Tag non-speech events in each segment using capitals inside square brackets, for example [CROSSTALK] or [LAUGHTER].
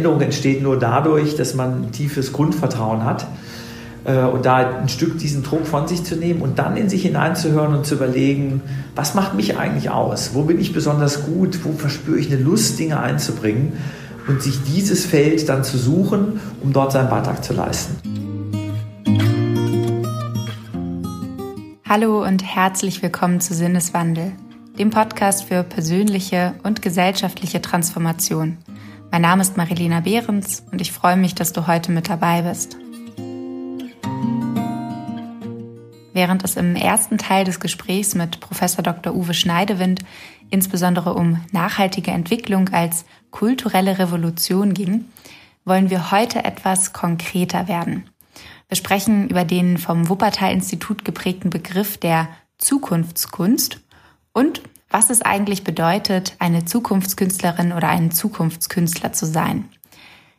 Veränderung entsteht nur dadurch, dass man ein tiefes Grundvertrauen hat äh, und da ein Stück diesen Druck von sich zu nehmen und dann in sich hineinzuhören und zu überlegen, was macht mich eigentlich aus? Wo bin ich besonders gut? Wo verspüre ich eine Lust, Dinge einzubringen? Und sich dieses Feld dann zu suchen, um dort seinen Beitrag zu leisten. Hallo und herzlich willkommen zu Sinneswandel, dem Podcast für persönliche und gesellschaftliche Transformation. Mein Name ist Marilena Behrens und ich freue mich, dass du heute mit dabei bist. Während es im ersten Teil des Gesprächs mit Professor Dr. Uwe Schneidewind insbesondere um nachhaltige Entwicklung als kulturelle Revolution ging, wollen wir heute etwas konkreter werden. Wir sprechen über den vom Wuppertal-Institut geprägten Begriff der Zukunftskunst und was es eigentlich bedeutet, eine Zukunftskünstlerin oder ein Zukunftskünstler zu sein.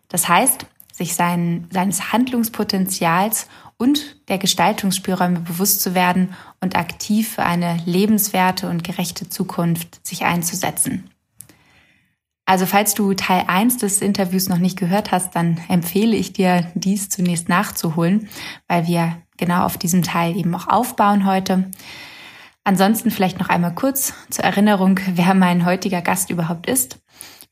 Das heißt, sich sein, seines Handlungspotenzials und der Gestaltungsspielräume bewusst zu werden und aktiv für eine lebenswerte und gerechte Zukunft sich einzusetzen. Also falls du Teil 1 des Interviews noch nicht gehört hast, dann empfehle ich dir, dies zunächst nachzuholen, weil wir genau auf diesem Teil eben auch aufbauen heute. Ansonsten vielleicht noch einmal kurz zur Erinnerung, wer mein heutiger Gast überhaupt ist.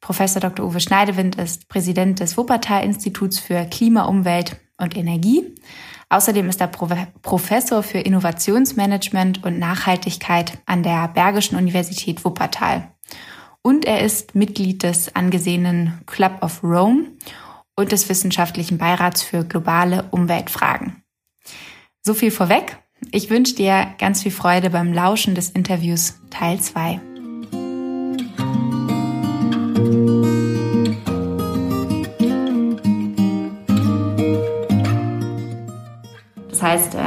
Professor Dr. Uwe Schneidewind ist Präsident des Wuppertal-Instituts für Klima, Umwelt und Energie. Außerdem ist er Professor für Innovationsmanagement und Nachhaltigkeit an der Bergischen Universität Wuppertal und er ist Mitglied des angesehenen Club of Rome und des Wissenschaftlichen Beirats für globale Umweltfragen. So viel vorweg. Ich wünsche dir ganz viel Freude beim Lauschen des Interviews Teil 2. Das heißt, äh,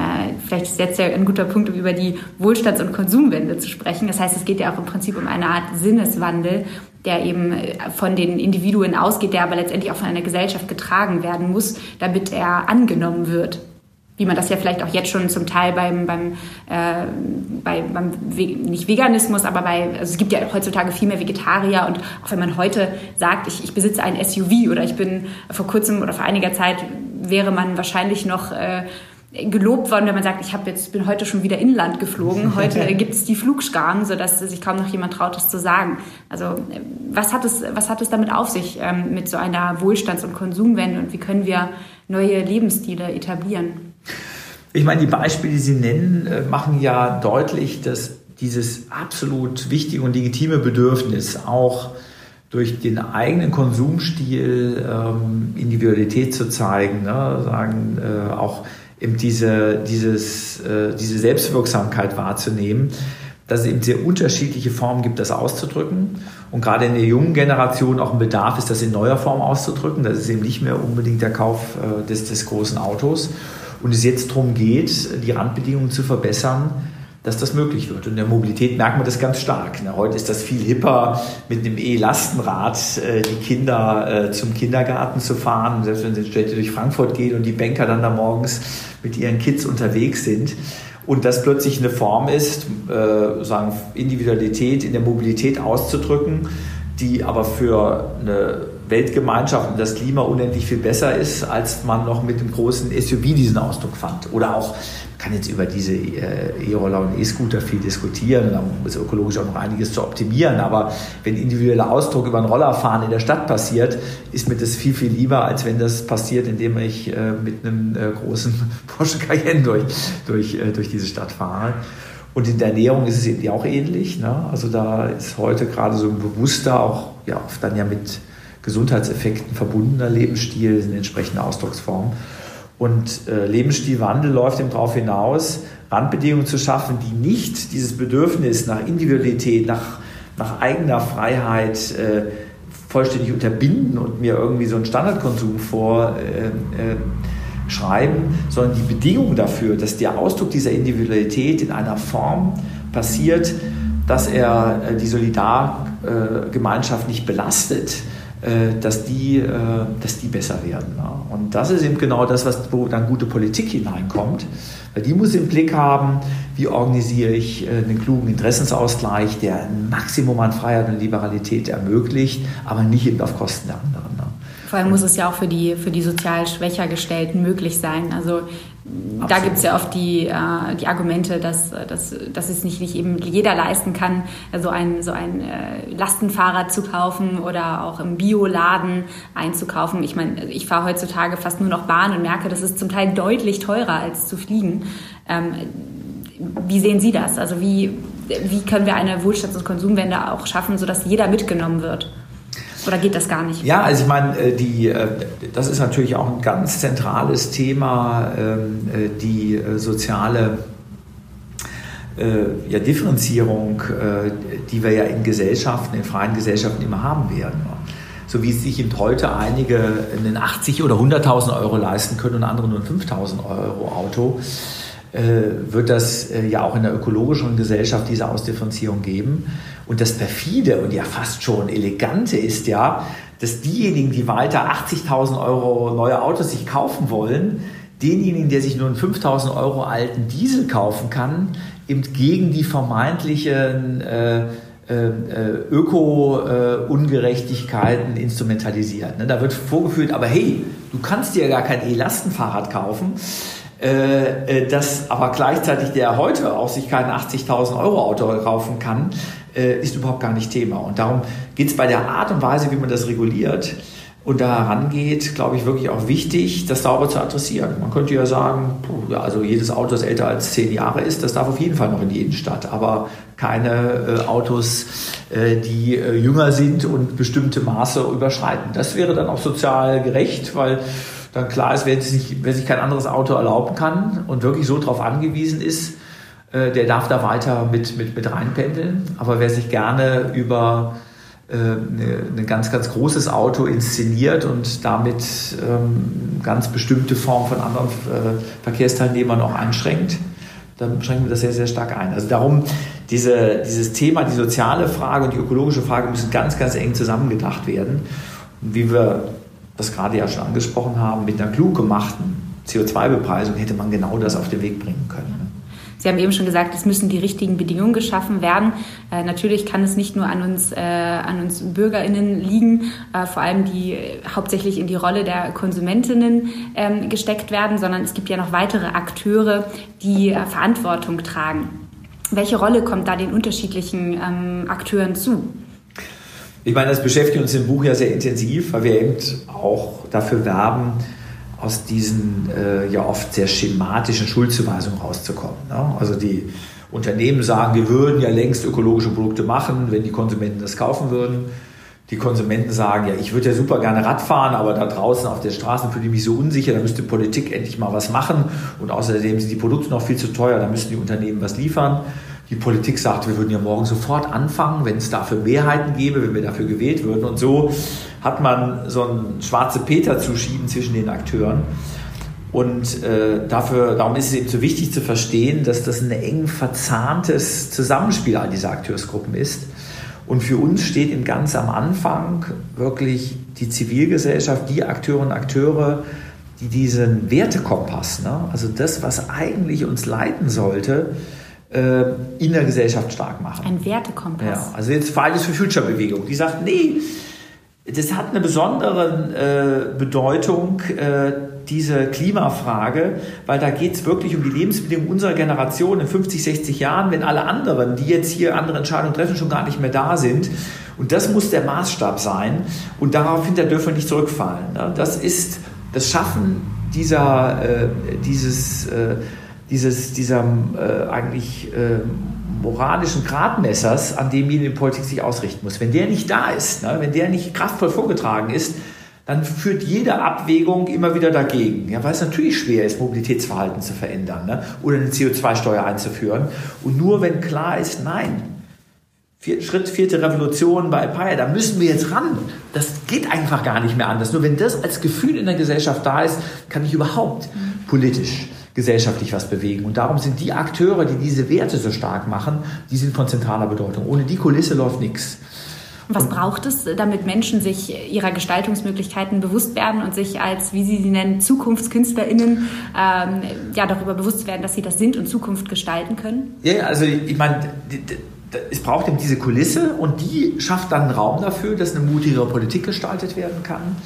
vielleicht ist jetzt ja ein guter Punkt, um über die Wohlstands- und Konsumwende zu sprechen. Das heißt, es geht ja auch im Prinzip um eine Art Sinneswandel, der eben äh, von den Individuen ausgeht, der aber letztendlich auch von einer Gesellschaft getragen werden muss, damit er angenommen wird wie man das ja vielleicht auch jetzt schon zum Teil beim, beim, äh, bei, beim nicht Veganismus, aber bei, also es gibt ja heutzutage viel mehr Vegetarier und auch wenn man heute sagt, ich, ich besitze ein SUV oder ich bin vor kurzem oder vor einiger Zeit wäre man wahrscheinlich noch äh, gelobt worden, wenn man sagt, ich habe jetzt bin heute schon wieder inland geflogen. [LAUGHS] Heute gibt es die Flugscharen, sodass sich kaum noch jemand traut, das zu sagen. Also was hat es, was hat es damit auf sich ähm, mit so einer Wohlstands- und Konsumwende und wie können wir neue Lebensstile etablieren? Ich meine, die Beispiele, die Sie nennen, äh, machen ja deutlich, dass dieses absolut wichtige und legitime Bedürfnis auch durch den eigenen Konsumstil ähm, Individualität zu zeigen, ne, sagen äh, auch eben diese, dieses, äh, diese Selbstwirksamkeit wahrzunehmen, dass es eben sehr unterschiedliche Formen gibt, das auszudrücken. Und gerade in der jungen Generation auch ein Bedarf ist, das in neuer Form auszudrücken. Das ist eben nicht mehr unbedingt der Kauf äh, des, des großen Autos. Und es jetzt darum geht, die Randbedingungen zu verbessern, dass das möglich wird. Und in der Mobilität merkt man das ganz stark. Heute ist das viel hipper, mit einem E-Lastenrad äh, die Kinder äh, zum Kindergarten zu fahren. Selbst wenn sie in Städte durch Frankfurt gehen und die Banker dann da morgens mit ihren Kids unterwegs sind. Und das plötzlich eine Form ist, äh, sagen Individualität in der Mobilität auszudrücken, die aber für eine Weltgemeinschaft und das Klima unendlich viel besser ist, als man noch mit dem großen SUV diesen Ausdruck fand. Oder auch, man kann jetzt über diese äh, E-Roller und E-Scooter viel diskutieren, da ist ökologisch auch noch einiges zu optimieren, aber wenn individueller Ausdruck über ein Rollerfahren in der Stadt passiert, ist mir das viel, viel lieber, als wenn das passiert, indem ich äh, mit einem äh, großen [LAUGHS] Porsche Cayenne durch, durch, durch diese Stadt fahre. Und in der Ernährung ist es eben auch ähnlich. Ne? Also da ist heute gerade so ein bewusster, auch ja, oft dann ja mit Gesundheitseffekten verbundener Lebensstil in entsprechender Ausdrucksform. Und äh, Lebensstilwandel läuft eben darauf hinaus, Randbedingungen zu schaffen, die nicht dieses Bedürfnis nach Individualität, nach, nach eigener Freiheit äh, vollständig unterbinden und mir irgendwie so einen Standardkonsum vorschreiben, äh, äh, sondern die Bedingung dafür, dass der Ausdruck dieser Individualität in einer Form passiert, dass er äh, die Solidargemeinschaft nicht belastet, dass die, äh, dass die besser werden. Und das ist eben genau das, was, wo dann gute Politik hineinkommt. Weil die muss im Blick haben, wie organisiere ich äh, einen klugen Interessensausgleich, der ein Maximum an Freiheit und Liberalität ermöglicht, aber nicht eben auf Kosten der anderen. Vor allem muss es ja auch für die, für die sozial schwächer Gestellten möglich sein. Also Absolut. da gibt es ja oft die, äh, die Argumente, dass, dass, dass es nicht, nicht eben jeder leisten kann, so ein, so ein äh, Lastenfahrrad zu kaufen oder auch im Bioladen einzukaufen. Ich meine, ich fahre heutzutage fast nur noch Bahn und merke, das ist zum Teil deutlich teurer als zu fliegen. Ähm, wie sehen Sie das? Also wie, wie können wir eine Wohlstands- und Konsumwende auch schaffen, sodass jeder mitgenommen wird? Oder geht das gar nicht? Ja, also ich meine, äh, die, äh, das ist natürlich auch ein ganz zentrales Thema, ähm, äh, die soziale ja, Differenzierung, die wir ja in Gesellschaften, in freien Gesellschaften immer haben werden. So wie sich heute einige einen 80 oder 100.000 Euro leisten können und andere nur ein 5.000 Euro Auto wird das äh, ja auch in der ökologischen Gesellschaft diese Ausdifferenzierung geben. Und das perfide und ja fast schon elegante ist ja, dass diejenigen, die weiter 80.000 Euro neue Autos sich kaufen wollen, denjenigen, der sich nur einen 5.000 Euro alten Diesel kaufen kann, eben gegen die vermeintlichen äh, äh, Öko-Ungerechtigkeiten äh, instrumentalisiert. Ne? Da wird vorgeführt, aber hey, du kannst dir gar kein E-Lastenfahrrad kaufen äh, äh, dass aber gleichzeitig der heute auch sich kein 80.000 Euro Auto kaufen kann, äh, ist überhaupt gar nicht Thema. Und darum geht es bei der Art und Weise, wie man das reguliert und da herangeht, glaube ich, wirklich auch wichtig, das sauber zu adressieren. Man könnte ja sagen, puh, also jedes Auto, das älter als zehn Jahre ist, das darf auf jeden Fall noch in die Innenstadt, aber keine äh, Autos, äh, die äh, jünger sind und bestimmte Maße überschreiten. Das wäre dann auch sozial gerecht, weil dann klar ist, wer sich, wer sich kein anderes Auto erlauben kann und wirklich so darauf angewiesen ist, äh, der darf da weiter mit, mit, mit reinpendeln. Aber wer sich gerne über äh, ein ganz, ganz großes Auto inszeniert und damit ähm, ganz bestimmte Formen von anderen äh, Verkehrsteilnehmern auch einschränkt, dann schränken wir das sehr, sehr stark ein. Also darum, diese, dieses Thema, die soziale Frage und die ökologische Frage müssen ganz, ganz eng zusammengedacht werden. Und wie wir das gerade ja schon angesprochen haben, mit einer klug gemachten CO2-Bepreisung hätte man genau das auf den Weg bringen können. Sie haben eben schon gesagt, es müssen die richtigen Bedingungen geschaffen werden. Äh, natürlich kann es nicht nur an uns, äh, an uns BürgerInnen liegen, äh, vor allem die äh, hauptsächlich in die Rolle der Konsumentinnen ähm, gesteckt werden, sondern es gibt ja noch weitere Akteure, die äh, Verantwortung tragen. Welche Rolle kommt da den unterschiedlichen ähm, Akteuren zu? Ich meine, das beschäftigt uns im Buch ja sehr intensiv, weil wir eben auch dafür werben, aus diesen äh, ja oft sehr schematischen Schuldzuweisungen rauszukommen. Ne? Also die Unternehmen sagen, wir würden ja längst ökologische Produkte machen, wenn die Konsumenten das kaufen würden. Die Konsumenten sagen, ja, ich würde ja super gerne Rad fahren, aber da draußen auf der Straße fühle ich mich so unsicher, da müsste Politik endlich mal was machen. Und außerdem sind die Produkte noch viel zu teuer, da müssen die Unternehmen was liefern. Die Politik sagt, wir würden ja morgen sofort anfangen, wenn es dafür Mehrheiten gäbe, wenn wir dafür gewählt würden. Und so hat man so ein schwarze Peter zuschieben zwischen den Akteuren. Und äh, dafür, darum ist es eben so wichtig zu verstehen, dass das ein eng verzahntes Zusammenspiel all dieser Akteursgruppen ist. Und für uns steht eben ganz am Anfang wirklich die Zivilgesellschaft, die Akteurinnen und Akteure, die diesen Wertekompass, ne, also das, was eigentlich uns leiten sollte, in der Gesellschaft stark machen. Ein Wertekompass. Ja, also jetzt Fridays for Future Bewegung, die sagt, nee, das hat eine besondere äh, Bedeutung, äh, diese Klimafrage, weil da geht es wirklich um die Lebensbedingungen unserer Generation in 50, 60 Jahren, wenn alle anderen, die jetzt hier andere Entscheidungen treffen, schon gar nicht mehr da sind. Und das muss der Maßstab sein. Und daraufhin dürfen wir nicht zurückfallen. Ne? Das ist das Schaffen dieser, äh, dieses äh, dieses, dieser äh, eigentlich äh, moralischen Gradmessers, an dem die Politik sich ausrichten muss. Wenn der nicht da ist, ne, wenn der nicht kraftvoll vorgetragen ist, dann führt jede Abwägung immer wieder dagegen. Ja, weil es natürlich schwer ist, Mobilitätsverhalten zu verändern ne, oder eine CO2-Steuer einzuführen. Und nur wenn klar ist, nein, Vier, Schritt, vierte Revolution bei Paya, da müssen wir jetzt ran. Das geht einfach gar nicht mehr anders. Nur wenn das als Gefühl in der Gesellschaft da ist, kann ich überhaupt politisch gesellschaftlich was bewegen. Und darum sind die Akteure, die diese Werte so stark machen, die sind von zentraler Bedeutung. Ohne die Kulisse läuft nichts. Was braucht es, damit Menschen sich ihrer Gestaltungsmöglichkeiten bewusst werden und sich als, wie Sie sie nennen, ZukunftskünstlerInnen ähm, ja, darüber bewusst werden, dass sie das sind und Zukunft gestalten können? Ja, also ich meine, es braucht eben diese Kulisse und die schafft dann einen Raum dafür, dass eine mutigere Politik gestaltet werden kann.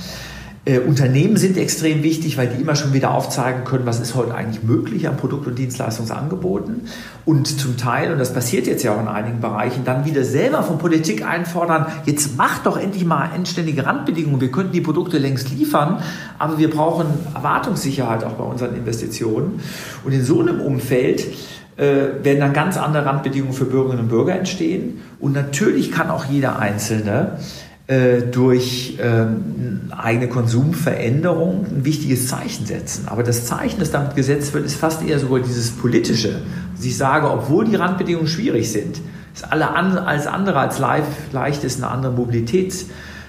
Äh, Unternehmen sind extrem wichtig, weil die immer schon wieder aufzeigen können, was ist heute eigentlich möglich an Produkt- und Dienstleistungsangeboten. Und zum Teil, und das passiert jetzt ja auch in einigen Bereichen, dann wieder selber von Politik einfordern, jetzt macht doch endlich mal endständige Randbedingungen. Wir könnten die Produkte längst liefern, aber wir brauchen Erwartungssicherheit auch bei unseren Investitionen. Und in so einem Umfeld äh, werden dann ganz andere Randbedingungen für Bürgerinnen und Bürger entstehen. Und natürlich kann auch jeder Einzelne durch ähm, eigene Konsumveränderung ein wichtiges Zeichen setzen. Aber das Zeichen, das damit gesetzt wird, ist fast eher sogar dieses politische. Dass ich sage, obwohl die Randbedingungen schwierig sind, ist alle an, alles andere als leicht ist, eine andere Mobilität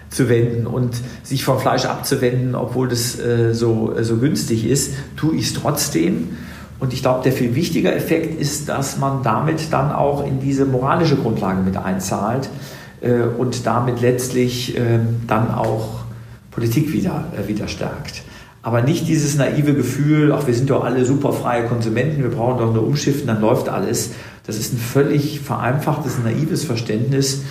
zu wenden und sich vom Fleisch abzuwenden, obwohl das äh, so, äh, so günstig ist, tue ich es trotzdem. Und ich glaube, der viel wichtiger Effekt ist, dass man damit dann auch in diese moralische Grundlage mit einzahlt äh, und damit letztlich ähm, dann auch Politik wieder, äh, wieder stärkt. Aber nicht dieses naive Gefühl, ach, wir sind doch alle super freie Konsumenten, wir brauchen doch nur umschiften, dann läuft alles. Das ist ein völlig vereinfachtes, naives Verständnis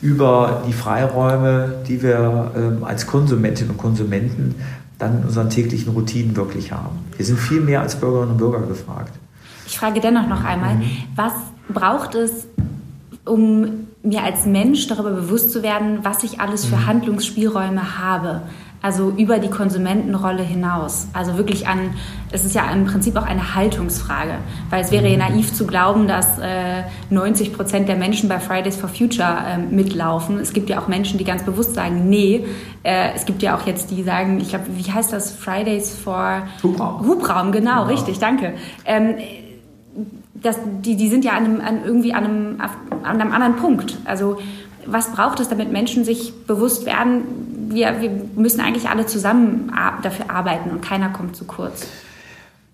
über die Freiräume, die wir ähm, als Konsumentinnen und Konsumenten dann in unseren täglichen Routinen wirklich haben. Wir sind viel mehr als Bürgerinnen und Bürger gefragt. Ich frage dennoch noch einmal, mhm. was braucht es, um mir als Mensch darüber bewusst zu werden, was ich alles für mhm. Handlungsspielräume habe. Also über die Konsumentenrolle hinaus. Also wirklich an, es ist ja im Prinzip auch eine Haltungsfrage. Weil es wäre ja mhm. naiv zu glauben, dass äh, 90 Prozent der Menschen bei Fridays for Future äh, mitlaufen. Es gibt ja auch Menschen, die ganz bewusst sagen, nee. Äh, es gibt ja auch jetzt, die sagen, ich glaube, wie heißt das? Fridays for Hubraum. Hubraum, genau, genau. richtig, danke. Ähm, das, die, die sind ja an einem, an irgendwie an einem, an einem anderen Punkt. Also was braucht es, damit Menschen sich bewusst werden, wir, wir müssen eigentlich alle zusammen dafür arbeiten und keiner kommt zu kurz?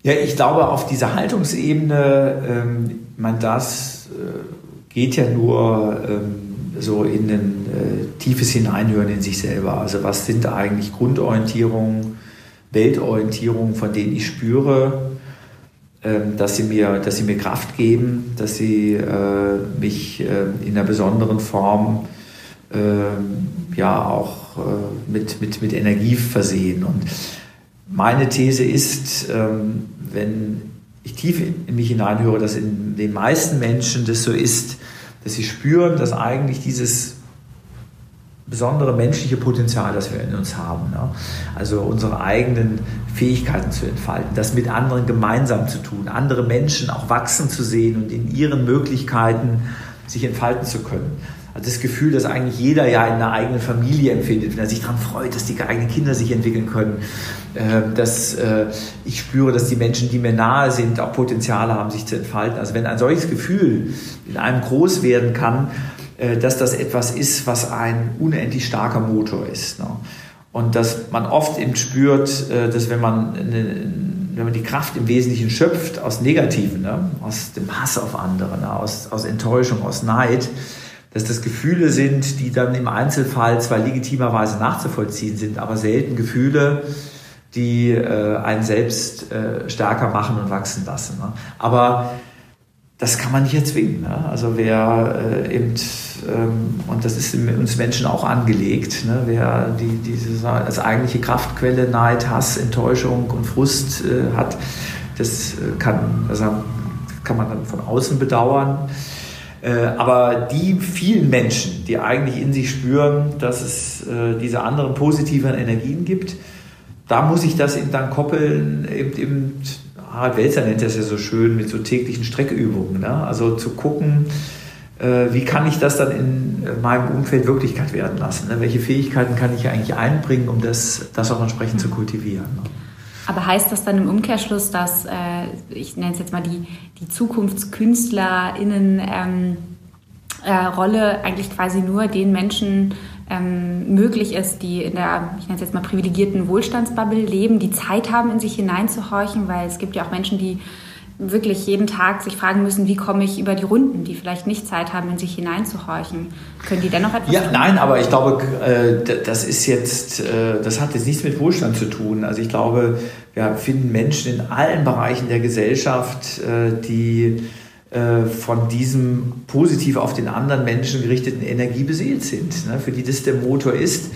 Ja, ich glaube, auf dieser Haltungsebene, ähm, man das äh, geht ja nur ähm, so in ein äh, tiefes Hineinhören in sich selber. Also was sind eigentlich Grundorientierungen, Weltorientierungen, von denen ich spüre, dass sie mir, dass sie mir Kraft geben, dass sie äh, mich äh, in einer besonderen Form äh, ja auch äh, mit, mit, mit Energie versehen. Und meine These ist, ähm, wenn ich tief in mich hineinhöre, dass in den meisten Menschen das so ist, dass sie spüren, dass eigentlich dieses besondere menschliche Potenzial, das wir in uns haben. Ne? Also unsere eigenen Fähigkeiten zu entfalten, das mit anderen gemeinsam zu tun, andere Menschen auch wachsen zu sehen und in ihren Möglichkeiten sich entfalten zu können. Also das Gefühl, dass eigentlich jeder ja in einer eigenen Familie empfindet, wenn er sich daran freut, dass die eigenen Kinder sich entwickeln können, ähm, dass äh, ich spüre, dass die Menschen, die mir nahe sind, auch Potenziale haben, sich zu entfalten. Also wenn ein solches Gefühl in einem groß werden kann, dass das etwas ist, was ein unendlich starker Motor ist. Ne? Und dass man oft eben spürt, äh, dass wenn man, wenn man die Kraft im Wesentlichen schöpft aus Negativen, ne? aus dem Hass auf andere, ne? aus, aus Enttäuschung, aus Neid, dass das Gefühle sind, die dann im Einzelfall zwar legitimerweise nachzuvollziehen sind, aber selten Gefühle, die äh, einen selbst stärker machen und wachsen lassen. Aber das kann man nicht erzwingen. Ne? Also wer äh, eben, ähm, und das ist uns Menschen auch angelegt, ne? wer die, diese als eigentliche Kraftquelle Neid, Hass, Enttäuschung und Frust äh, hat, das äh, kann, also kann man dann von außen bedauern. Äh, aber die vielen Menschen, die eigentlich in sich spüren, dass es äh, diese anderen positiven Energien gibt, da muss ich das eben dann koppeln, eben, eben Harald Welzer nennt das ja so schön mit so täglichen Streckübungen. Ne? Also zu gucken, äh, wie kann ich das dann in meinem Umfeld Wirklichkeit werden lassen? Ne? Welche Fähigkeiten kann ich eigentlich einbringen, um das, das auch entsprechend zu kultivieren? Ne? Aber heißt das dann im Umkehrschluss, dass, äh, ich nenne es jetzt mal die, die ZukunftskünstlerInnen ähm, äh, eigentlich quasi nur den Menschen ähm, möglich ist, die in der, ich nenne es jetzt mal privilegierten Wohlstandsbubble leben, die Zeit haben, in sich hineinzuhorchen, weil es gibt ja auch Menschen, die wirklich jeden Tag sich fragen müssen, wie komme ich über die Runden, die vielleicht nicht Zeit haben, in sich hineinzuhorchen. Können die dennoch etwas Ja, tun? nein, aber ich glaube, äh, das ist jetzt, äh, das hat jetzt nichts mit Wohlstand zu tun. Also ich glaube, wir finden Menschen in allen Bereichen der Gesellschaft, äh, die von diesem positiv auf den anderen Menschen gerichteten Energie beseelt sind, ne, für die das der Motor ist.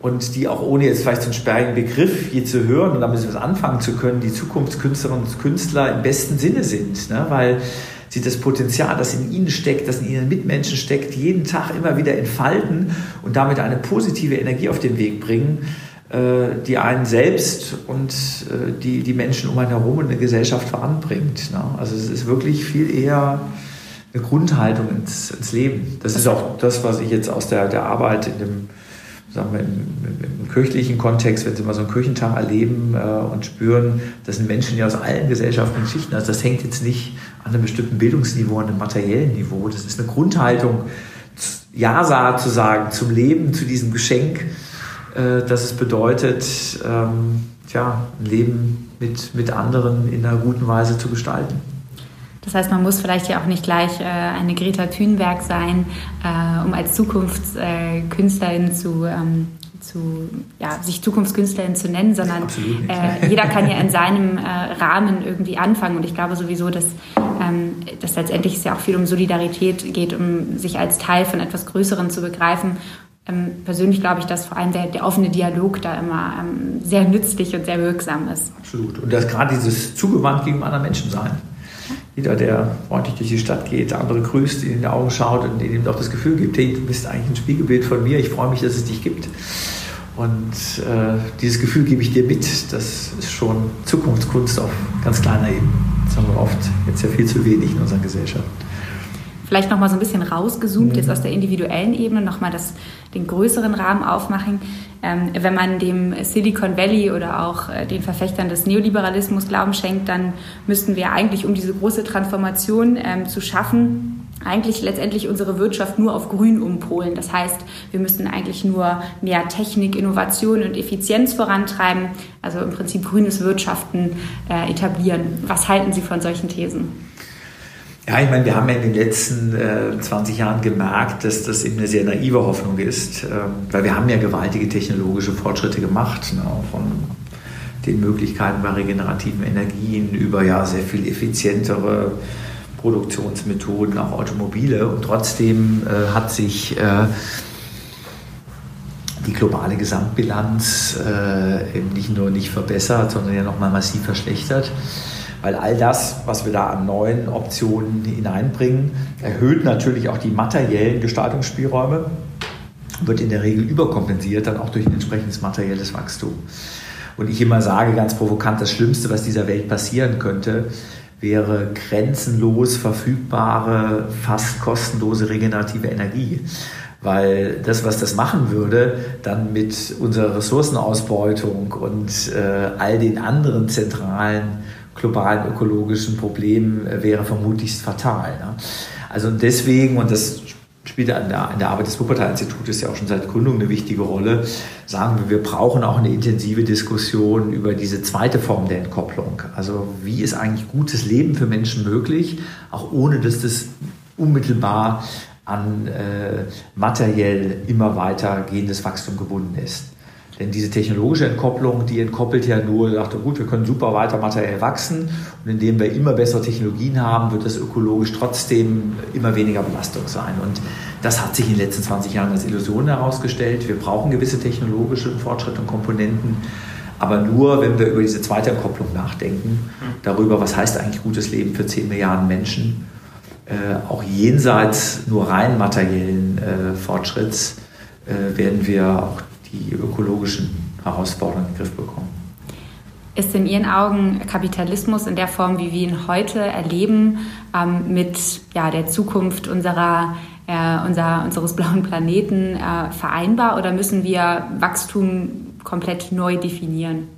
und die auch ohne jetzt vielleicht so einen sperrigen Begriff hier zu hören und damit etwas anfangen zu können, die Zukunftskünstlerinnen und Künstler im besten Sinne sind. Ne? Weil sie das Potenzial, das in ihnen steckt, das in ihren Mitmenschen steckt, jeden Tag immer wieder entfalten und damit eine positive Energie auf den Weg bringen, äh, die einen selbst und äh, die, die Menschen um einen herum und eine Gesellschaft voranbringt. Ne? Also es ist wirklich viel eher eine Grundhaltung ins, ins Leben. Das ist auch das, was ich jetzt aus der, der Arbeit in dem sagen wir, im, im, kirchlichen Kontext, wenn Sie mal so einen Kirchentag erleben äh, und spüren, das sind Menschen, die aus allen gesellschaftlichen Schichten, also das hängt jetzt nicht an einem bestimmten Bildungsniveau, an einem materiellen Niveau, das ist eine Grundhaltung, Ja zu sagen zum Leben, zu diesem Geschenk, äh, dass es bedeutet, ähm, tja, ein Leben mit, mit anderen in einer guten Weise zu gestalten. Das heißt, man muss vielleicht ja auch nicht gleich äh, eine Greta Thunberg sein, äh, um als Zukunftskünstlerin zu, ähm, zu ja, sich Zukunftskünstlerin zu nennen, sondern äh, jeder kann ja in seinem äh, Rahmen irgendwie anfangen. Und ich glaube sowieso, dass, ähm, dass letztendlich es ja auch viel um Solidarität geht, um sich als Teil von etwas Größerem zu begreifen ähm, persönlich glaube ich, dass vor allem der, der offene Dialog da immer ähm, sehr nützlich und sehr wirksam ist. Absolut. Und dass gerade dieses zugewandt gegen andere Menschen sein. Jeder, der freundlich durch die Stadt geht, andere grüßt, in die Augen schaut und ihm auch das Gefühl gibt, hey, du bist eigentlich ein Spiegelbild von mir, ich freue mich, dass es dich gibt. Und äh, dieses Gefühl gebe ich dir mit. Das ist schon Zukunftskunst auf ganz kleiner Ebene. Das haben wir oft jetzt ja viel zu wenig in unserer Gesellschaft vielleicht noch mal so ein bisschen rausgezoomt, mhm. jetzt aus der individuellen Ebene, noch mal das, den größeren Rahmen aufmachen. Ähm, wenn man dem Silicon Valley oder auch äh, den Verfechtern des Neoliberalismus Glauben schenkt, dann müssten wir eigentlich, um diese große Transformation ähm, zu schaffen, eigentlich letztendlich unsere Wirtschaft nur auf grün umpolen. Das heißt, wir müssten eigentlich nur mehr Technik, Innovation und Effizienz vorantreiben, also im Prinzip grünes Wirtschaften äh, etablieren. Was halten Sie von solchen Thesen? Ja, ich meine, wir haben ja in den letzten äh, 20 Jahren gemerkt, dass das eben eine sehr naive Hoffnung ist, äh, weil wir haben ja gewaltige technologische Fortschritte gemacht, ne, von den Möglichkeiten bei regenerativen Energien über ja sehr viel effizientere Produktionsmethoden, auch Automobile. Und trotzdem äh, hat sich äh, die globale Gesamtbilanz äh, eben nicht nur nicht verbessert, sondern ja nochmal massiv verschlechtert weil all das, was wir da an neuen Optionen hineinbringen, erhöht natürlich auch die materiellen Gestaltungsspielräume, wird in der Regel überkompensiert dann auch durch ein entsprechendes materielles Wachstum. Und ich immer sage ganz provokant, das Schlimmste, was dieser Welt passieren könnte, wäre grenzenlos verfügbare, fast kostenlose regenerative Energie. Weil das, was das machen würde, dann mit unserer Ressourcenausbeutung und äh, all den anderen zentralen globalen ökologischen Problemen äh, wäre vermutlich fatal. Ne? Also deswegen, und das spielt an der, an der Arbeit des Wuppertal-Instituts ja auch schon seit Gründung eine wichtige Rolle, sagen wir, wir brauchen auch eine intensive Diskussion über diese zweite Form der Entkopplung. Also wie ist eigentlich gutes Leben für Menschen möglich, auch ohne dass das unmittelbar an äh, materiell immer weiter gehendes Wachstum gebunden ist. Denn diese technologische Entkopplung, die entkoppelt ja nur, dachte, gut, wir können super weiter materiell wachsen und indem wir immer bessere Technologien haben, wird das ökologisch trotzdem immer weniger Belastung sein. Und das hat sich in den letzten 20 Jahren als Illusion herausgestellt. Wir brauchen gewisse technologische Fortschritte und Komponenten, aber nur, wenn wir über diese zweite Entkopplung nachdenken, darüber, was heißt eigentlich gutes Leben für 10 Milliarden Menschen, äh, auch jenseits nur rein materiellen äh, Fortschritts, äh, werden wir auch die ökologischen Herausforderungen in den Griff bekommen. Ist in Ihren Augen Kapitalismus in der Form, wie wir ihn heute erleben, ähm, mit ja, der Zukunft unserer, äh, unser, unseres blauen Planeten äh, vereinbar oder müssen wir Wachstum komplett neu definieren?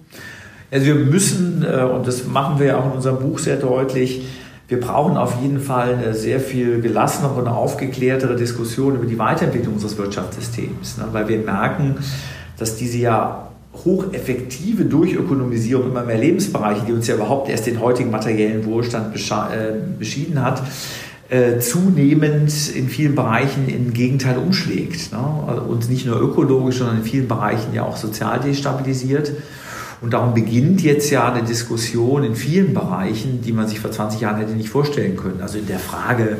Also wir müssen, äh, und das machen wir ja auch in unserem Buch sehr deutlich, wir brauchen auf jeden Fall eine sehr viel gelassenere und aufgeklärtere Diskussion über die Weiterentwicklung unseres Wirtschaftssystems, ne? weil wir merken, dass diese ja hocheffektive Durchökonomisierung immer mehr Lebensbereiche, die uns ja überhaupt erst den heutigen materiellen Wohlstand äh, beschieden hat, äh, zunehmend in vielen Bereichen im Gegenteil umschlägt. Ne? Uns nicht nur ökologisch, sondern in vielen Bereichen ja auch sozial destabilisiert. Und darum beginnt jetzt ja eine Diskussion in vielen Bereichen, die man sich vor 20 Jahren hätte nicht vorstellen können. Also in der Frage,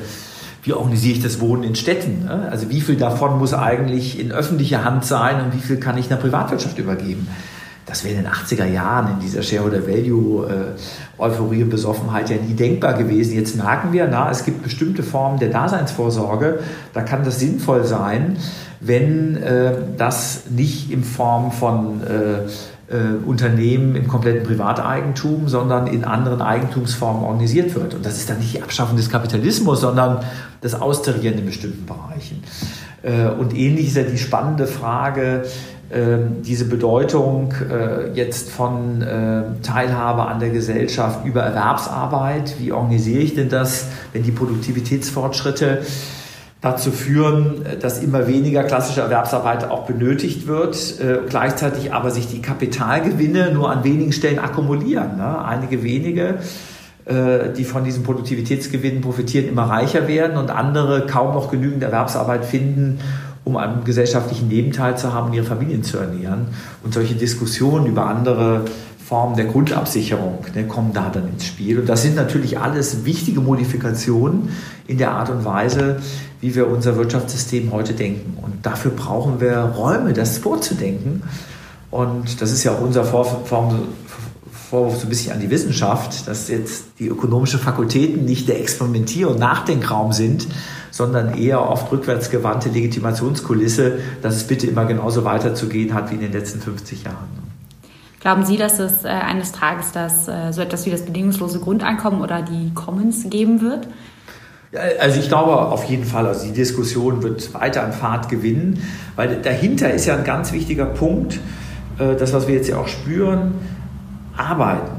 wie organisiere ich das Wohnen in Städten? Ne? Also wie viel davon muss eigentlich in öffentlicher Hand sein und wie viel kann ich einer Privatwirtschaft übergeben? Das wäre in den 80er Jahren in dieser Shareholder Value äh, Euphorie und Besoffenheit ja nie denkbar gewesen. Jetzt merken wir, na, es gibt bestimmte Formen der Daseinsvorsorge. Da kann das sinnvoll sein, wenn äh, das nicht in Form von äh, Unternehmen im kompletten Privateigentum, sondern in anderen Eigentumsformen organisiert wird. Und das ist dann nicht die Abschaffung des Kapitalismus, sondern das Austarieren in bestimmten Bereichen. Äh, und ähnlich ist ja die spannende Frage, äh, diese Bedeutung äh, jetzt von äh, Teilhabe an der Gesellschaft über Erwerbsarbeit. Wie organisiere ich denn das, wenn die Produktivitätsfortschritte dazu führen, dass immer weniger klassische Erwerbsarbeit auch benötigt wird, äh, gleichzeitig aber sich die Kapitalgewinne nur an wenigen Stellen akkumulieren. Ne? Einige wenige, äh, die von diesen Produktivitätsgewinnen profitieren, immer reicher werden und andere kaum noch genügend Erwerbsarbeit finden, um einen gesellschaftlichen Nebenteil zu haben und ihre Familien zu ernähren. Und solche Diskussionen über andere Formen der Grundabsicherung ne, kommen da dann ins Spiel. Und das sind natürlich alles wichtige Modifikationen in der Art und Weise, wie wir unser Wirtschaftssystem heute denken. Und dafür brauchen wir Räume, das vorzudenken. Und das ist ja auch unser Vorwurf so ein bisschen an die Wissenschaft, dass jetzt die ökonomischen Fakultäten nicht der Experimentier- und Nachdenkraum sind, sondern eher oft rückwärtsgewandte Legitimationskulisse, dass es bitte immer genauso weiterzugehen hat wie in den letzten 50 Jahren. Glauben Sie, dass es äh, eines Tages das, äh, so etwas wie das bedingungslose Grundeinkommen oder die Commons geben wird? Also ich glaube auf jeden Fall, also die Diskussion wird weiter an Fahrt gewinnen, weil dahinter ist ja ein ganz wichtiger Punkt, äh, das, was wir jetzt ja auch spüren, Arbeiten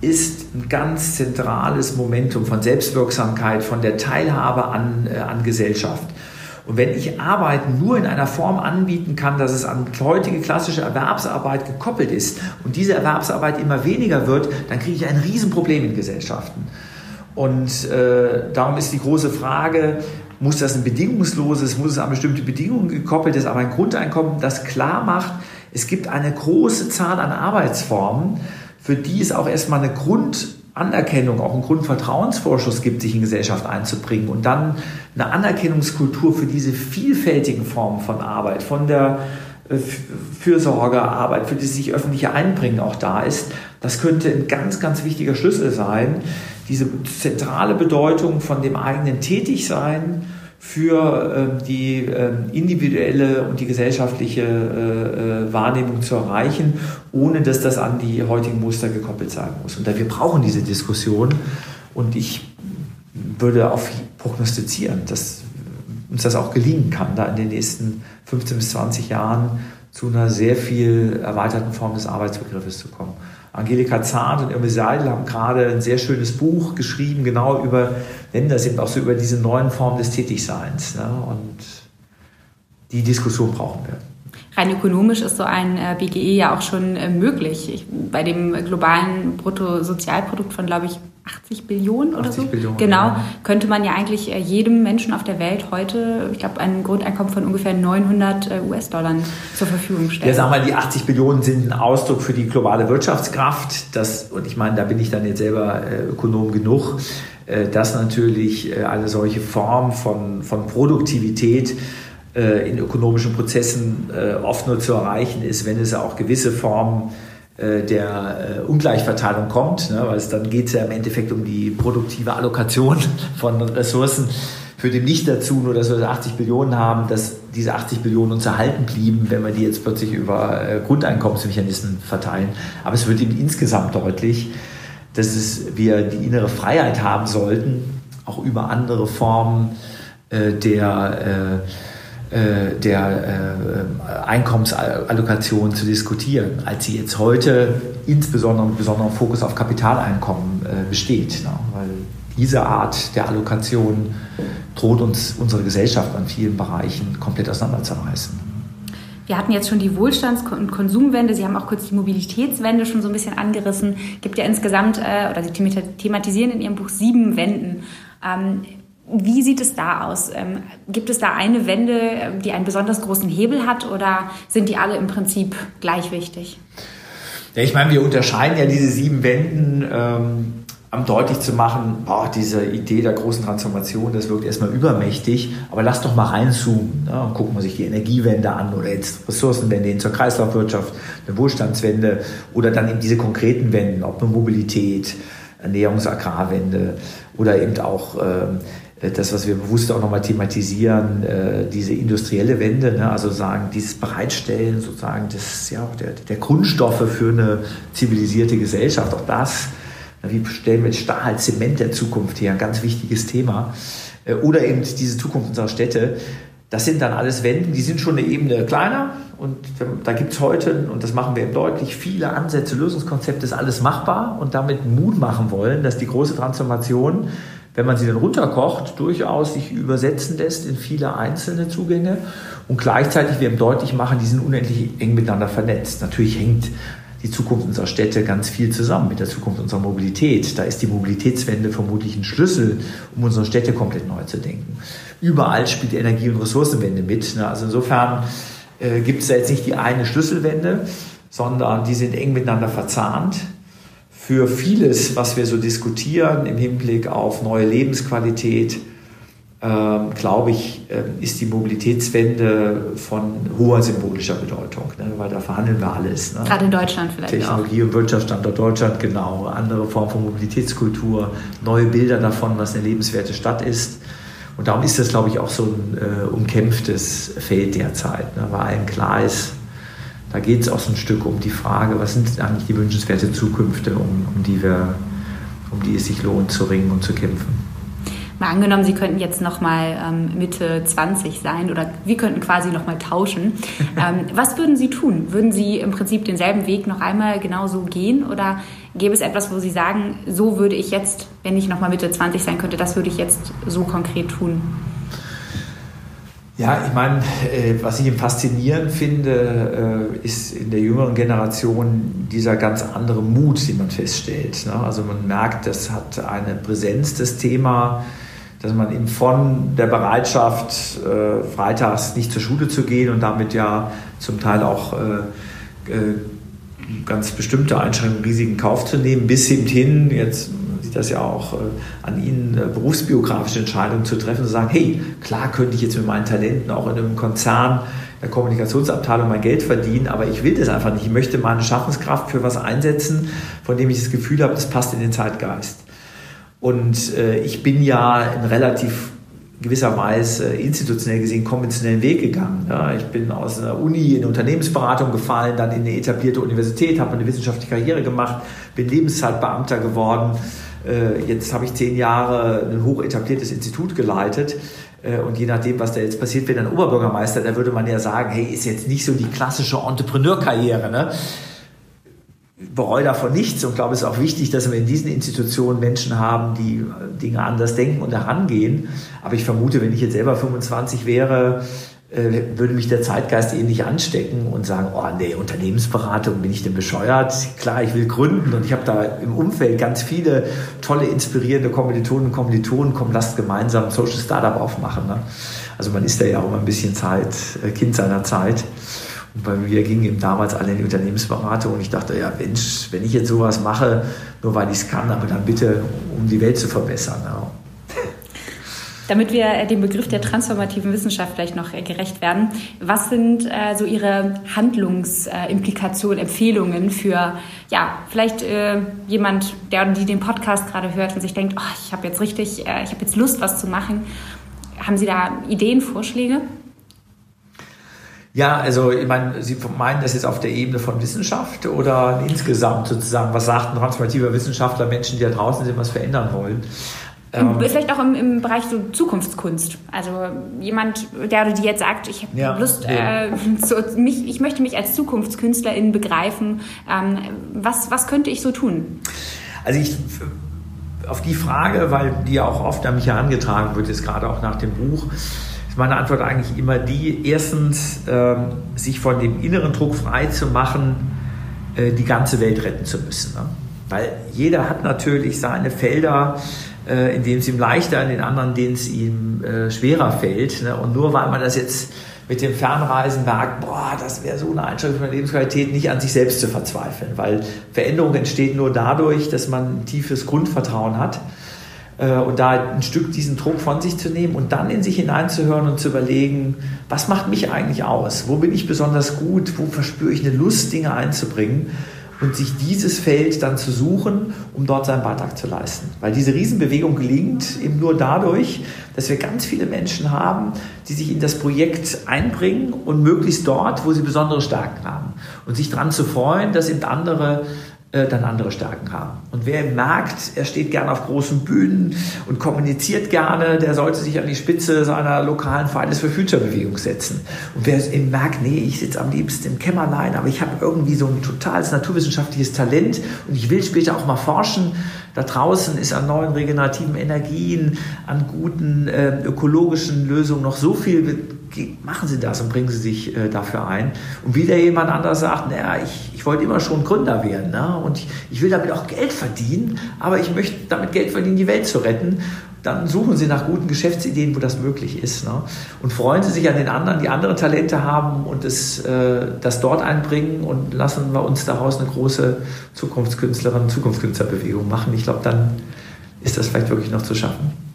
ist ein ganz zentrales Momentum von Selbstwirksamkeit, von der Teilhabe an, äh, an Gesellschaft. Und wenn ich Arbeiten nur in einer Form anbieten kann, dass es an heutige klassische Erwerbsarbeit gekoppelt ist und diese Erwerbsarbeit immer weniger wird, dann kriege ich ein Riesenproblem in Gesellschaften. Und äh, darum ist die große Frage, muss das ein bedingungsloses, muss es an bestimmte Bedingungen gekoppelt ist, aber ein Grundeinkommen, das klar macht, es gibt eine große Zahl an Arbeitsformen, für die es auch erstmal eine Grundanerkennung, auch einen Grundvertrauensvorschuss gibt, sich in Gesellschaft einzubringen und dann eine Anerkennungskultur für diese vielfältigen Formen von Arbeit, von der äh, Fürsorgearbeit, für die sich öffentliche Einbringen auch da ist. Das könnte ein ganz, ganz wichtiger Schlüssel sein, diese zentrale Bedeutung von dem eigenen Tätigsein für äh, die äh, individuelle und die gesellschaftliche äh, äh, Wahrnehmung zu erreichen, ohne dass das an die heutigen Muster gekoppelt sein muss. Und da wir brauchen diese Diskussion und ich würde auf prognostizieren, dass uns das auch gelingen kann, da in den nächsten 15 bis 20 Jahren zu einer sehr viel erweiterten Form des Arbeitsbegriffes zu kommen. Angelika Zahn und Irme Seidel haben gerade ein sehr schönes Buch geschrieben, genau über, nennen das eben auch so über diese neuen Formen des Tätigseins. Ne? Und die Diskussion brauchen wir. Rein ökonomisch ist so ein äh, BGE ja auch schon äh, möglich. Ich, bei dem globalen Bruttosozialprodukt von, glaube ich, 80 Billionen oder 80 so. Billionen, genau, ja. könnte man ja eigentlich äh, jedem Menschen auf der Welt heute, ich glaube, ein Grundeinkommen von ungefähr 900 US-Dollar zur Verfügung stellen. Ja, sagen wir mal, die 80 Billionen sind ein Ausdruck für die globale Wirtschaftskraft. Das, und ich meine, da bin ich dann jetzt selber Ökonom genug, dass natürlich eine solche Form von, von Produktivität äh, in ökonomischen Prozessen äh, oft nur zu erreichen ist, wenn es auch gewisse Formen äh, der Ungleichverteilung kommt, ne? weil es dann geht es ja im Endeffekt um die produktive Allokation [LAUGHS] von Ressourcen. Führt dem nicht dazu, nur dass wir 80 Billionen haben, dass diese 80 Billionen uns erhalten blieben, wenn wir die jetzt plötzlich über Grundeinkommensmechanismen verteilen. Aber es wird eben insgesamt deutlich, dass es, wir die innere Freiheit haben sollten, auch über andere Formen der äh, der äh, Einkommensallokation zu diskutieren, als sie jetzt heute insbesondere mit besonderem Fokus auf Kapitaleinkommen äh, besteht. Ne? Weil diese Art der Allokation droht uns unsere Gesellschaft an vielen Bereichen komplett auseinanderzureißen. Wir hatten jetzt schon die Wohlstands- und Konsumwende. Sie haben auch kurz die Mobilitätswende schon so ein bisschen angerissen. Gibt ja insgesamt, äh, oder Sie thematisieren in Ihrem Buch sieben Wenden. Ähm, wie sieht es da aus? Ähm, gibt es da eine Wende, ähm, die einen besonders großen Hebel hat oder sind die alle im Prinzip gleich wichtig? Ja, ich meine, wir unterscheiden ja diese sieben Wenden ähm, am deutlich zu machen, boah, diese Idee der großen Transformation, das wirkt erstmal übermächtig, aber lass doch mal reinzoomen ne, und gucken wir sich die Energiewende an oder jetzt Ressourcenwende hin zur Kreislaufwirtschaft, eine Wohlstandswende oder dann eben diese konkreten Wenden, ob eine Mobilität, Ernährungs-Agrarwende oder eben auch äh, das, was wir bewusst auch nochmal thematisieren, äh, diese industrielle Wende, ne, also sagen, dieses Bereitstellen sozusagen des, ja, der, der Grundstoffe für eine zivilisierte Gesellschaft, auch das wie stellen wir Stahl, Zement der Zukunft her? Ein ganz wichtiges Thema. Äh, oder eben diese Zukunft unserer Städte. Das sind dann alles Wenden, die sind schon eine Ebene kleiner. Und da gibt es heute, und das machen wir eben deutlich, viele Ansätze, Lösungskonzepte, ist alles machbar und damit Mut machen wollen, dass die große Transformation, wenn man sie dann runterkocht, durchaus sich übersetzen lässt in viele einzelne Zugänge. Und gleichzeitig wir eben deutlich machen, die sind unendlich eng miteinander vernetzt. Natürlich hängt die Zukunft unserer Städte ganz viel zusammen mit der Zukunft unserer Mobilität. Da ist die Mobilitätswende vermutlich ein Schlüssel, um unsere Städte komplett neu zu denken. Überall spielt die Energie- und Ressourcenwende mit. Ne? Also insofern äh, gibt es da jetzt nicht die eine Schlüsselwende, sondern die sind eng miteinander verzahnt. Für vieles, was wir so diskutieren im Hinblick auf neue Lebensqualität, ähm, glaube ich, äh, ist die Mobilitätswende von hoher symbolischer Bedeutung, ne? weil da verhandeln wir alles. Ne? Gerade in Deutschland vielleicht Technologie- auch. und Wirtschaftsstandort Deutschland, genau. Andere Form von Mobilitätskultur, neue Bilder davon, was eine lebenswerte Stadt ist. Und darum ist das, glaube ich, auch so ein äh, umkämpftes Feld derzeit, ne? weil allen klar ist, da geht es auch so ein Stück um die Frage, was sind eigentlich die wünschenswerte Zukünfte, um, um, die wir, um die es sich lohnt zu ringen und zu kämpfen. Mal angenommen, Sie könnten jetzt noch mal ähm, Mitte 20 sein oder wir könnten quasi noch mal tauschen. [LAUGHS] Ähm, was würden Sie tun? Würden Sie im Prinzip denselben Weg noch einmal genauso gehen oder gäbe es etwas, wo Sie sagen, so würde ich jetzt, wenn ich noch mal Mitte 20 sein könnte, das würde ich jetzt so konkret tun? Ja, ich meine, äh, was ich faszinierend finde, äh, ist in der jüngeren Generation dieser ganz andere Mut, den man feststellt. Ne? Also man merkt, das hat eine Präsenz, das Thema dass man eben von der Bereitschaft, äh, freitags nicht zur Schule zu gehen und damit ja zum Teil auch äh, äh, ganz bestimmte Einschränkungen, Risiken in Kauf zu nehmen, bis hin, jetzt sieht das ja auch äh, an Ihnen, äh, berufsbiografische Entscheidungen zu treffen, zu sagen, hey, klar könnte ich jetzt mit meinen Talenten auch in einem Konzern der Kommunikationsabteilung mein Geld verdienen, aber ich will das einfach nicht. Ich möchte meine Schaffenskraft für was einsetzen, von dem ich das Gefühl habe, das passt in den Zeitgeist. Und äh, ich bin ja in relativ gewisser Weise äh, institutionell gesehen konventionellen Weg gegangen. Ja, ich bin aus einer Uni in Unternehmensberatung gefallen, dann in eine etablierte Universität, habe eine wissenschaftliche Karriere gemacht, bin Lebenszeitbeamter geworden. Äh, jetzt habe ich zehn Jahre ein hoch etabliertes Institut geleitet. Äh, und je nachdem, was da jetzt passiert, wenn ein Oberbürgermeister, da würde man ja sagen, hey, ist jetzt nicht so die klassische Entrepreneurkarriere. Ne? Bereue davon nichts und glaube, es ist auch wichtig, dass wir in diesen Institutionen Menschen haben, die Dinge anders denken und herangehen. Aber ich vermute, wenn ich jetzt selber 25 wäre, äh, würde mich der Zeitgeist ähnlich anstecken und sagen, oh nee, Unternehmensberatung, bin ich denn bescheuert? Klar, ich will gründen und ich habe da im Umfeld ganz viele tolle, inspirierende Kommilitonen und Kommilitonen, komm, lasst gemeinsam ein Social Startup aufmachen. Ne? Also man ist da ja auch immer ein bisschen Zeit, äh, Kind seiner Zeit. Bei mir ging eben damals alle in die Unternehmensberatung und ich dachte, ja Mensch, wenn ich jetzt sowas mache, nur weil ich es kann, aber dann bitte, um die Welt zu verbessern. Ja. Damit wir äh, dem Begriff der transformativen Wissenschaft vielleicht noch äh, gerecht werden, was sind äh, so Ihre Handlungsimplikationen, äh, Empfehlungen für ja vielleicht äh, jemand, der die den Podcast gerade hört und sich denkt, oh, ich habe jetzt richtig, äh, ich habe jetzt Lust, was zu machen. Haben Sie da Ideen, Vorschläge? Ja, also ich meine, Sie meinen das jetzt auf der Ebene von Wissenschaft oder insgesamt sozusagen, was sagt ein transformativer Wissenschaftler Menschen, die da draußen sind, was verändern wollen? Ähm, Vielleicht auch im, im, Bereich so Zukunftskunst. Also jemand, der oder die jetzt sagt, ich habe ja, Lust, ja. äh, [LAUGHS] zu, mich, ich möchte mich als Zukunftskünstlerin begreifen. Ähm, was, was könnte ich so tun? Also ich auf die Frage, weil die ja auch oft an mich herangetragen wird, ist gerade auch nach dem Buch, ist meine Antwort eigentlich immer die, erstens ähm, sich von dem inneren Druck frei zu machen, äh, die ganze Welt retten zu müssen. Ne? Weil jeder hat natürlich seine Felder, äh, in dem es ihm leichter, in den anderen, denen es ihm äh, schwerer fällt. Ne? Und nur weil man das jetzt mit dem Fernreisen merkt, boah, das wäre so eine Einschränkung der Lebensqualität, nicht an sich selbst zu verzweifeln, weil Veränderung entsteht nur dadurch, dass man ein tiefes Grundvertrauen hat und da ein Stück diesen Druck von sich zu nehmen und dann in sich hineinzuhören und zu überlegen, was macht mich eigentlich aus? Wo bin ich besonders gut? Wo verspüre ich eine Lust, Dinge einzubringen? und sich dieses Feld dann zu suchen, um dort seinen Beitrag zu leisten. Weil diese Riesenbewegung gelingt eben nur dadurch, dass wir ganz viele Menschen haben, die sich in das Projekt einbringen und möglichst dort, wo sie besondere Stärken haben. Und sich daran zu freuen, dass eben andere äh, dann andere Stärken haben. Und wer merkt, er steht gerne auf großen Bühnen und kommuniziert gerne, der sollte sich an die Spitze seiner lokalen Fridays for Future Bewegung setzen. Und wer eben merkt, nee, ich sitze am liebsten im Kämmerlein, aber ich habe irgendwie so ein totales naturwissenschaftliches Talent und ich will später auch mal forschen, da draußen ist an neuen regenerativen Energien, an guten äh, ökologischen Lösungen noch so viel machen Sie das und bringen Sie sich äh, dafür ein. Und wieder jemand anders sagt, naja, ich, ich wollte immer schon Gründer werden ne? und ich, ich will damit auch Geld verdienen, aber ich möchte damit Geld verdienen, die Welt zu retten. Dann suchen Sie nach guten Geschäftsideen, wo das möglich ist. Ne? Und freuen Sie sich an den anderen, die andere Talente haben und das, äh, das dort einbringen und lassen wir uns daraus eine große Zukunftskünstlerin, Zukunftskünstlerbewegung machen. Ich glaube, dann ist das vielleicht wirklich noch zu schaffen.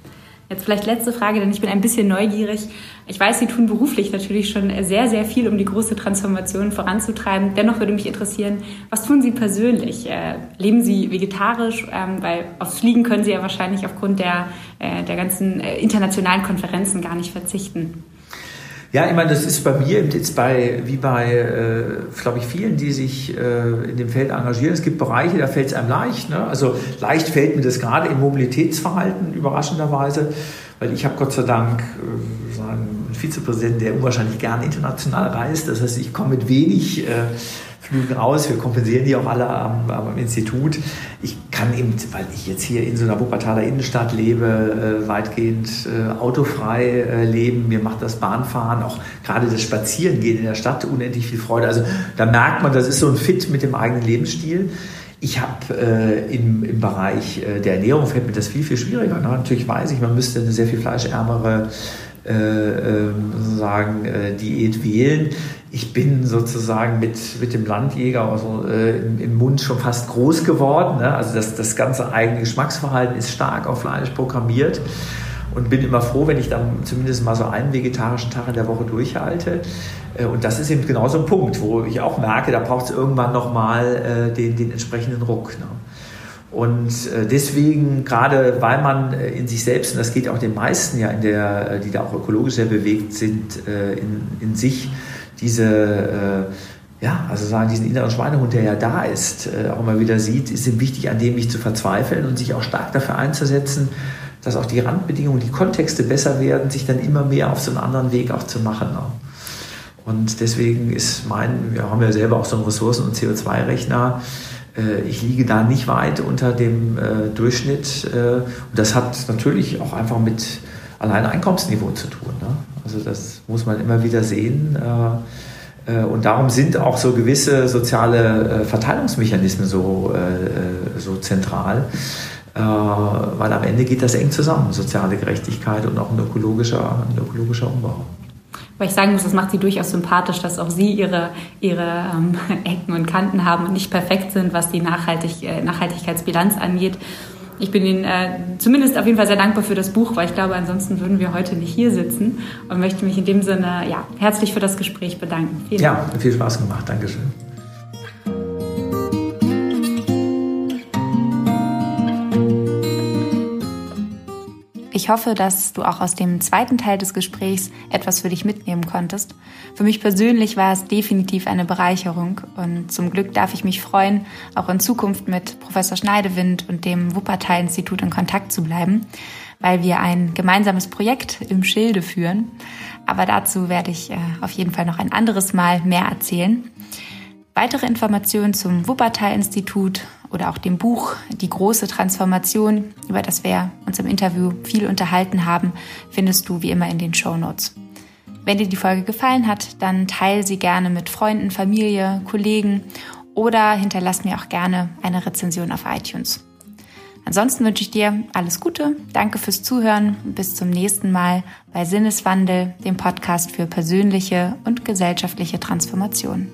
Jetzt vielleicht letzte Frage, denn ich bin ein bisschen neugierig. Ich weiß, Sie tun beruflich natürlich schon sehr, sehr viel, um die große Transformation voranzutreiben. Dennoch würde mich interessieren, was tun Sie persönlich? Äh, leben Sie vegetarisch? Ähm, weil aufs Fliegen können Sie ja wahrscheinlich aufgrund der, äh, der ganzen äh, internationalen Konferenzen gar nicht verzichten. Ja, ich meine, das ist bei mir jetzt bei, wie bei, äh, glaube ich, vielen, die sich äh, in dem Feld engagieren. Es gibt Bereiche, da fällt es einem leicht. Ne? Also leicht fällt mir das gerade im Mobilitätsverhalten überraschenderweise, weil ich habe Gott sei Dank äh, einen Vizepräsidenten, der unwahrscheinlich gern international reist. Das heißt, ich komme mit wenig äh, Flügen aus. Wir kompensieren die auch alle am, am, Institut. Ich kann eben, weil ich jetzt hier in so einer Wuppertaler Innenstadt lebe, äh, weitgehend äh, autofrei äh, leben. Mir macht das Bahnfahren, auch gerade das Spazierengehen in der Stadt unendlich viel Freude. Also da merkt man, das ist so ein Fit mit dem eigenen Lebensstil. Ich habe äh, im, im Bereich äh, der Ernährung fällt mir das viel, viel schwieriger. Ne? Natürlich weiß ich, man müsste eine sehr viel fleischärmere äh, ähm, sozusagen äh, Diät wählen. Ich bin sozusagen mit, mit dem Landjäger also, äh, im, im, Mund schon fast groß geworden. Ne? Also das, das ganze eigene Geschmacksverhalten ist stark auf Fleisch programmiert und bin immer froh, wenn ich dann zumindest mal so einen vegetarischen Tag in der Woche durchhalte. Äh, und das ist eben genau so ein Punkt, wo ich auch merke, da braucht es irgendwann nochmal äh, den, den entsprechenden Ruck. Ne? Und äh, deswegen, gerade weil man äh, in sich selbst, und das geht auch den meisten ja, in der, äh, die da auch ökologisch sehr bewegt sind, in, in sich diese, ja, also sagen, diesen inneren Schweinehund, der ja da ist, auch immer wieder sieht, ist ihm wichtig, an dem nicht zu verzweifeln und sich auch stark dafür einzusetzen, dass auch die Randbedingungen, die Kontexte besser werden, sich dann immer mehr auf so einen anderen Weg auch zu machen. Ne? Und deswegen ist mein, wir haben ja selber auch so einen Ressourcen- und CO2-Rechner, äh, ich liege da nicht weit unter dem äh, Durchschnitt. Äh, und das hat natürlich auch einfach mit allein Einkommensniveau zu tun. Ne? Also das muss man immer wieder sehen. Und darum sind auch so gewisse soziale Verteilungsmechanismen so, so zentral, weil am Ende geht das eng zusammen, soziale Gerechtigkeit und auch ein ökologischer, ein ökologischer Umbau. Weil ich sagen muss, das macht sie durchaus sympathisch, dass auch sie ihre, ihre ähm, [LAUGHS] Ecken und Kanten haben und nicht perfekt sind, was die Nachhaltig, äh, Nachhaltigkeitsbilanz angeht. Ich bin Ihnen äh, zumindest auf jeden Fall sehr dankbar für das Buch, weil ich glaube, ansonsten würden wir heute nicht hier sitzen und möchte mich in dem Sinne ja, herzlich für das Gespräch bedanken. Vielen ja, Dank. viel Spaß gemacht. Dankeschön. Ich hoffe, dass du auch aus dem zweiten Teil des Gesprächs etwas für dich mitnehmen konntest. Für mich persönlich war es definitiv eine Bereicherung und zum Glück darf ich mich freuen, auch in Zukunft mit Professor Schneidewind und dem Wuppertal-Institut in Kontakt zu bleiben, weil wir ein gemeinsames Projekt im Schilde führen. Aber dazu werde ich äh, auf jeden Fall noch ein anderes Mal mehr erzählen. Weitere Informationen zum Wuppertal-Institut oder auch dem Buch Die große Transformation, über das wir uns im Interview viel unterhalten haben, findest du wie immer in den Show Notes. Wenn dir die Folge gefallen hat, dann teile sie gerne mit Freunden, Familie, Kollegen oder hinterlass mir auch gerne eine Rezension auf iTunes. Ansonsten wünsche ich dir alles Gute, danke fürs Zuhören, bis zum nächsten Mal bei Sinneswandel, dem Podcast für persönliche und gesellschaftliche Transformation.